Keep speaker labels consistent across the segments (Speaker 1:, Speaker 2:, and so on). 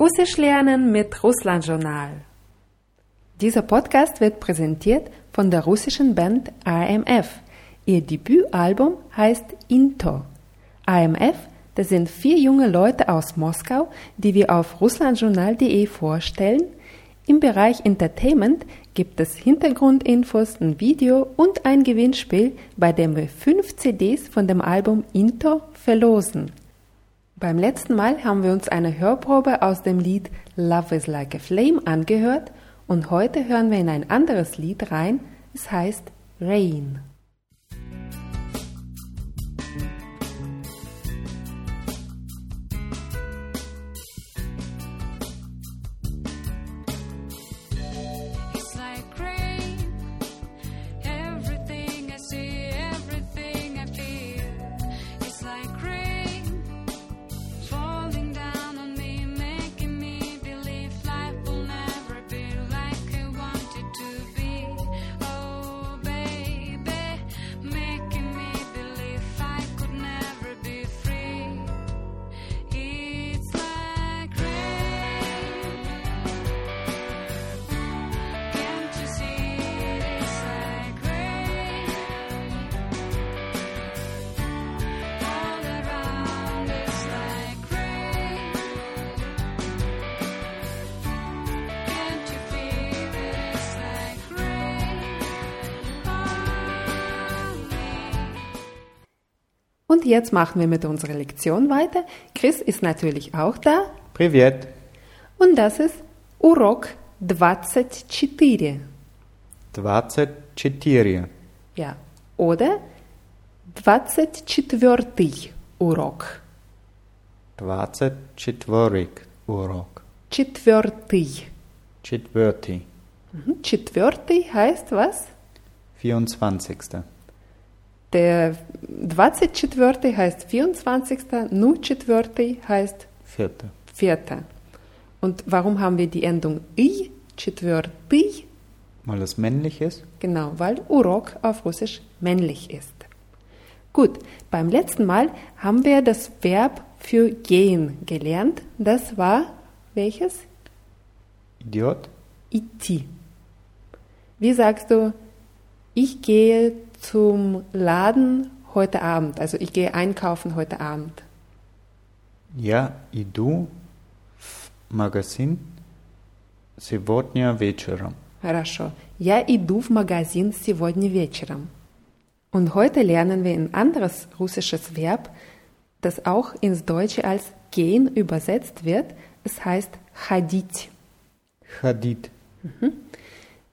Speaker 1: Russisch lernen mit Russland Journal. Dieser Podcast wird präsentiert von der russischen Band AMF. Ihr Debütalbum heißt Into. AMF, das sind vier junge Leute aus Moskau, die wir auf russlandjournal.de vorstellen. Im Bereich Entertainment gibt es Hintergrundinfos, ein Video und ein Gewinnspiel, bei dem wir fünf CDs von dem Album Into verlosen. Beim letzten Mal haben wir uns eine Hörprobe aus dem Lied Love is Like a Flame angehört und heute hören wir in ein anderes Lied rein. Es heißt Rain. Und jetzt machen wir mit unserer Lektion weiter. Chris ist natürlich auch da.
Speaker 2: Привет.
Speaker 1: Und das ist Урок 24.
Speaker 2: 24.
Speaker 1: Ja, oder 24. Urok.
Speaker 2: 24. Урок.
Speaker 1: Четвертый.
Speaker 2: Четвертый.
Speaker 1: Четвертый heißt was?
Speaker 2: 24.
Speaker 1: Der 24. heißt 24. 04. heißt
Speaker 2: 4.
Speaker 1: 4. Und warum haben wir die Endung i, четвертый?
Speaker 2: Weil es männlich ist?
Speaker 1: Genau, weil Urok auf Russisch männlich ist. Gut, beim letzten Mal haben wir das Verb für gehen gelernt. Das war welches?
Speaker 2: Idiot.
Speaker 1: Iti. Wie sagst du, ich gehe zum Laden heute Abend. Also ich gehe einkaufen heute Abend.
Speaker 2: Ja, Я иду в магазин сегодня вечером.
Speaker 1: Хорошо. Я иду в магазин сегодня вечером. Und heute lernen wir ein anderes russisches Verb, das auch ins Deutsche als gehen übersetzt wird. Es heißt ходить.
Speaker 2: Ходить. Mhm.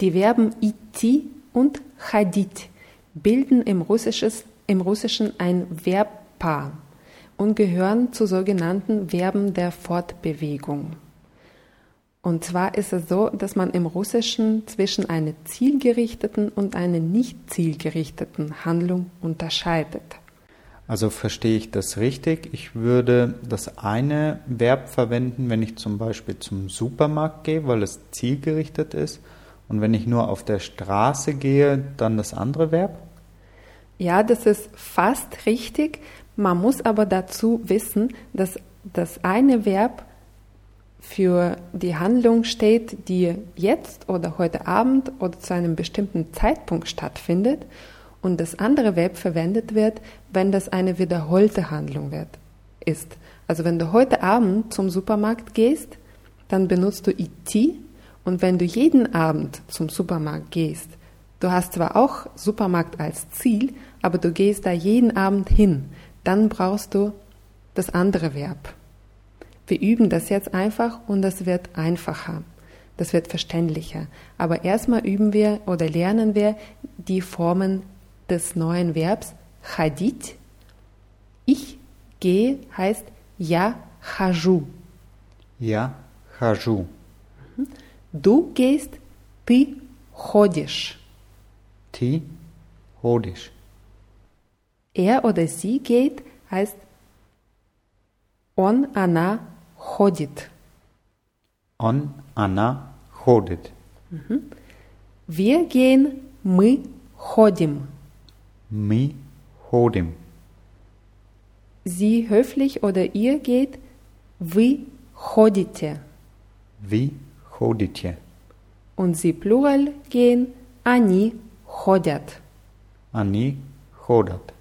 Speaker 1: Die Verben идти und ходить bilden im, im Russischen ein Verbpaar und gehören zu sogenannten Verben der Fortbewegung. Und zwar ist es so, dass man im Russischen zwischen einer zielgerichteten und einer nicht zielgerichteten Handlung unterscheidet.
Speaker 2: Also verstehe ich das richtig? Ich würde das eine Verb verwenden, wenn ich zum Beispiel zum Supermarkt gehe, weil es zielgerichtet ist. Und wenn ich nur auf der Straße gehe, dann das andere Verb?
Speaker 1: Ja, das ist fast richtig. Man muss aber dazu wissen, dass das eine Verb für die Handlung steht, die jetzt oder heute Abend oder zu einem bestimmten Zeitpunkt stattfindet und das andere Verb verwendet wird, wenn das eine wiederholte Handlung wird, ist. Also wenn du heute Abend zum Supermarkt gehst, dann benutzt du IT und wenn du jeden Abend zum Supermarkt gehst, du hast zwar auch Supermarkt als Ziel, aber du gehst da jeden Abend hin, dann brauchst du das andere Verb. Wir üben das jetzt einfach und das wird einfacher. Das wird verständlicher. Aber erstmal üben wir oder lernen wir die Formen des neuen Verbs Hadith. Ich gehe heißt ja haju.
Speaker 2: Ja haju.
Speaker 1: Du gehst, ты ходишь.
Speaker 2: Ты ходишь.
Speaker 1: Er oder sie geht heißt он, она ходит.
Speaker 2: Он, она ходит. Mhm.
Speaker 1: Wir gehen, мы ходим.
Speaker 2: Мы ходим.
Speaker 1: Sie höflich oder ihr geht, вы ходите.
Speaker 2: Вы ходите ходите.
Speaker 1: Und sie Plural gehen они ходят.
Speaker 2: Они ходят.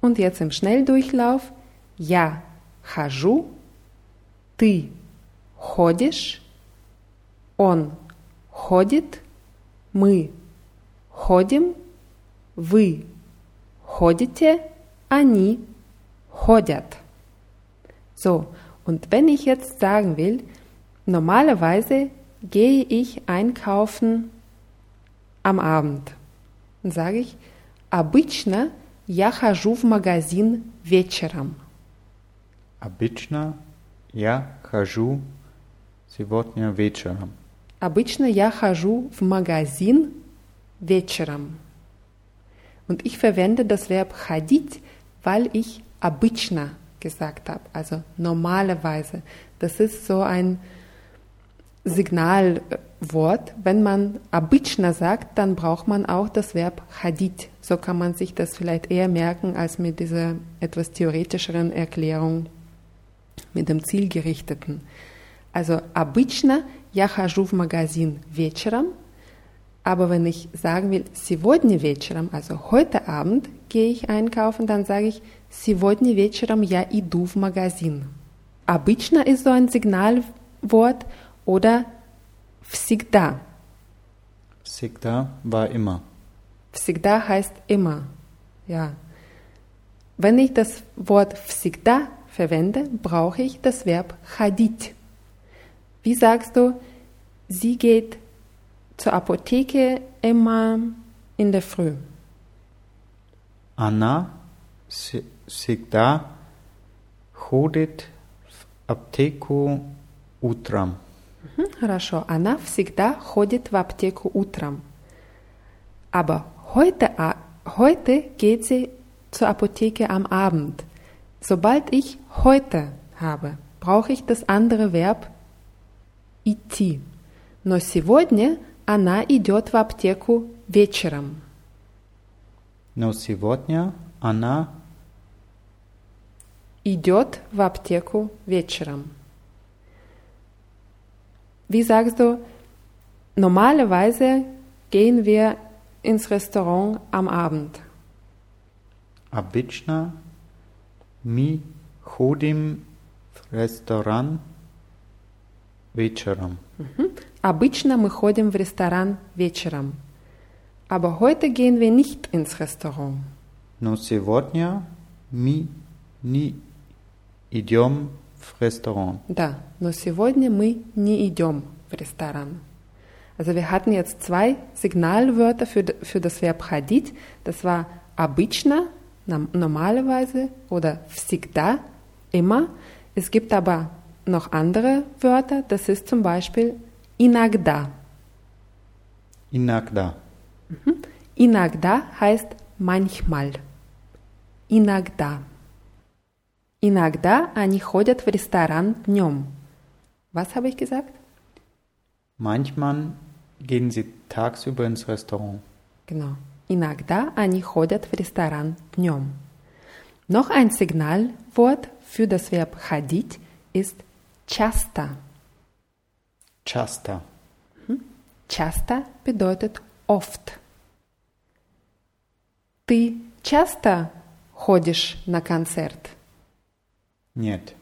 Speaker 1: Und jetzt im Schnelldurchlauf я хожу, ты ходишь, он ходит, мы ходим, вы ходите, они ходят. So, und wenn ich jetzt sagen will, Normalerweise gehe ich einkaufen am Abend. Dann sage ich, обычно я хожу в магазин вечером.
Speaker 2: Обычно я хожу сегодня вечером.
Speaker 1: Обычно я хожу в магазин вечером. Und ich verwende das Verb ходить, weil ich обычно gesagt habe, also normalerweise. Das ist so ein Signalwort. Wenn man abitschna sagt, dann braucht man auch das Verb hadit. So kann man sich das vielleicht eher merken als mit dieser etwas theoretischeren Erklärung mit dem zielgerichteten. Also abitschna, ja хожу в магазин вечером, aber wenn ich sagen will сегодня вечером, also heute Abend gehe ich einkaufen, dann sage ich сегодня вечером я иду в магазин. Обычно ist so ein Signalwort oder всегда.
Speaker 2: Всегда war immer.
Speaker 1: Всегда heißt immer. Ja. Wenn ich das Wort всегда verwende, brauche ich das Verb ходить. Wie sagst du, sie geht zur Apotheke immer in der Früh?
Speaker 2: Anna всегда ходит в аптеку утром.
Speaker 1: Хорошо. Она всегда ходит в аптеку утром. Aber heute, heute geht sie zur Apotheke am Abend. Sobald ich heute habe, brauche ich das andere Verb идти. Но сегодня она идет в аптеку вечером.
Speaker 2: Но сегодня она
Speaker 1: идет в аптеку вечером. Wie sagst du, normalerweise gehen wir ins Restaurant am Abend.
Speaker 2: Обычно мы ходим в ресторан вечером.
Speaker 1: Обычно мы ходим в ресторан вечером. Aber heute gehen wir nicht ins Restaurant.
Speaker 2: Но сегодня мы не идем в ресторан.
Speaker 1: Да, но сегодня мы не идем в ресторан. Also wir hatten jetzt zwei Signalwörter für, für das Verb ходить. Das war обычно, normalerweise oder всегда, immer. Es gibt aber noch andere Wörter. Das ist zum Beispiel иногда.
Speaker 2: Иногда. Mhm.
Speaker 1: Иногда heißt manchmal. Иногда. Иногда они ходят в ресторан днем. Was habe ich gesagt?
Speaker 2: Manchmal gehen sie tagsüber ins Restaurant.
Speaker 1: Genau. Иногда они ходят в ресторан днем. Noch ein Signalwort für das Verb ходить ist часто.
Speaker 2: Часто.
Speaker 1: Часто bedeutet oft. Ты часто ходишь на концерт?
Speaker 2: Нет,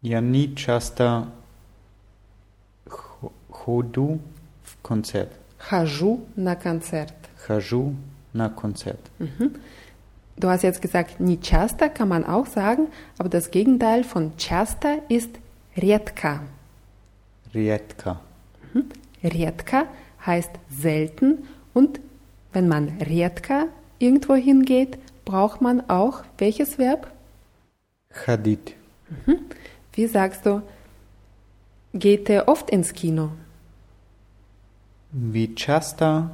Speaker 2: я не часто ходу в концерт.
Speaker 1: Хожу на концерт.
Speaker 2: Хожу на концерт. Mhm.
Speaker 1: Du hast jetzt gesagt, не часто kann man auch sagen, aber das Gegenteil von часто ist редко.
Speaker 2: Редко. Mhm.
Speaker 1: Редко heißt selten und wenn man редко irgendwo hingeht, braucht man auch welches Verb?
Speaker 2: Ходить. Mhm.
Speaker 1: Wie sagst du, geht er oft ins Kino?
Speaker 2: Wie часто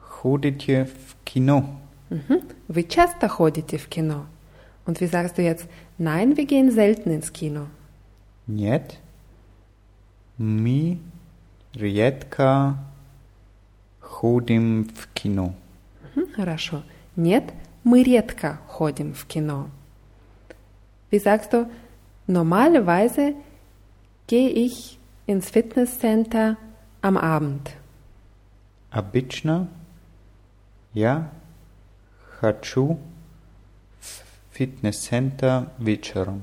Speaker 2: ходите в кино?
Speaker 1: Mhm. Wie часто ходите в кино? Und wie sagst du jetzt, nein, wir gehen selten ins Kino?
Speaker 2: Нет, мы редко ходим в кино.
Speaker 1: Mhm. Хорошо. Нет, мы редко ходим в кино. Wie sagst du, Normalerweise gehe ich ins Fitnesscenter am Abend.
Speaker 2: Обычно я хочу в фитнес-центр вечером.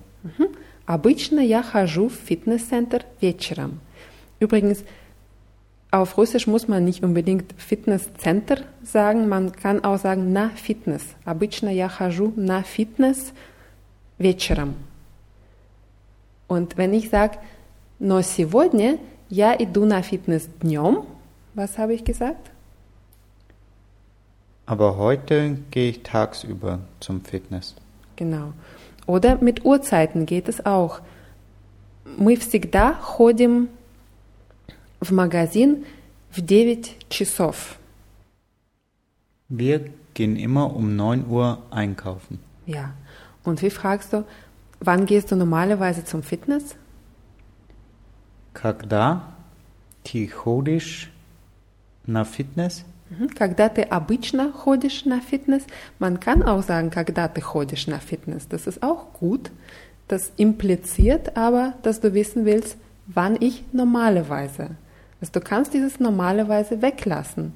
Speaker 1: Обычно я хожу в фитнес-центр вечером. Übrigens, auf Russisch muss man nicht unbedingt Fitnesscenter sagen, man kann auch sagen na Fitness. Обычно я хожу на фитнес вечером. Und wenn ich sage, но сегодня я иду на фитнес днем, was habe ich gesagt?
Speaker 2: Aber heute gehe ich tagsüber zum Fitness.
Speaker 1: Genau. Oder mit Uhrzeiten geht es auch. Мы всегда ходим в магазин в 9 часов.
Speaker 2: Wir gehen immer um 9 Uhr einkaufen.
Speaker 1: Ja. Und wie fragst du, Wann gehst du normalerweise zum Fitness?
Speaker 2: Когда ты ходишь на фитнес?
Speaker 1: Когда ты обычно ходишь на фитнес? Man kann auch sagen, когда ты ходишь на фитнес. Das ist auch gut. Das impliziert aber, dass du wissen willst, wann ich normalerweise. Also du kannst dieses normalerweise weglassen.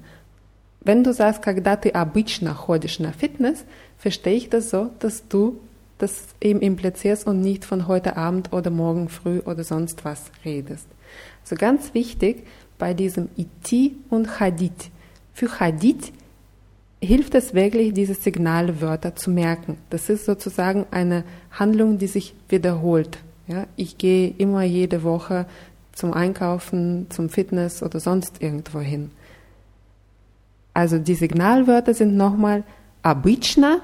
Speaker 1: Wenn du sagst, когда ты обычно ходишь на фитнес, verstehe ich das so, dass du das eben implizierst und nicht von heute Abend oder morgen früh oder sonst was redest. Also ganz wichtig bei diesem Iti und Hadith. Für Hadith hilft es wirklich, diese Signalwörter zu merken. Das ist sozusagen eine Handlung, die sich wiederholt. Ja, ich gehe immer jede Woche zum Einkaufen, zum Fitness oder sonst irgendwo hin. Also die Signalwörter sind nochmal abitschna,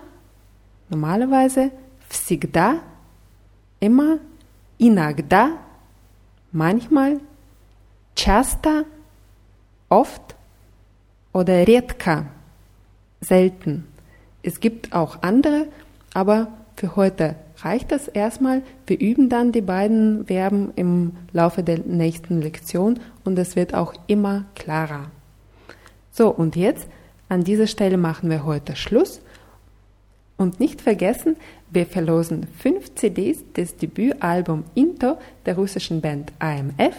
Speaker 1: normalerweise, всегда, immer, иногда, manchmal, часто, oft oder редко, selten. Es gibt auch andere, aber für heute reicht das erstmal. Wir üben dann die beiden Verben im Laufe der nächsten Lektion und es wird auch immer klarer. So, und jetzt an dieser Stelle machen wir heute Schluss und nicht vergessen, wir verlosen fünf CDs des Debütalbum Into der russischen Band AMF.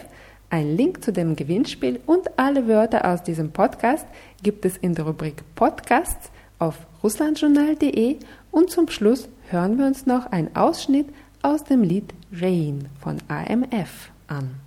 Speaker 1: Ein Link zu dem Gewinnspiel und alle Wörter aus diesem Podcast gibt es in der Rubrik Podcasts auf russlandjournal.de und zum Schluss hören wir uns noch einen Ausschnitt aus dem Lied Rain von AMF an.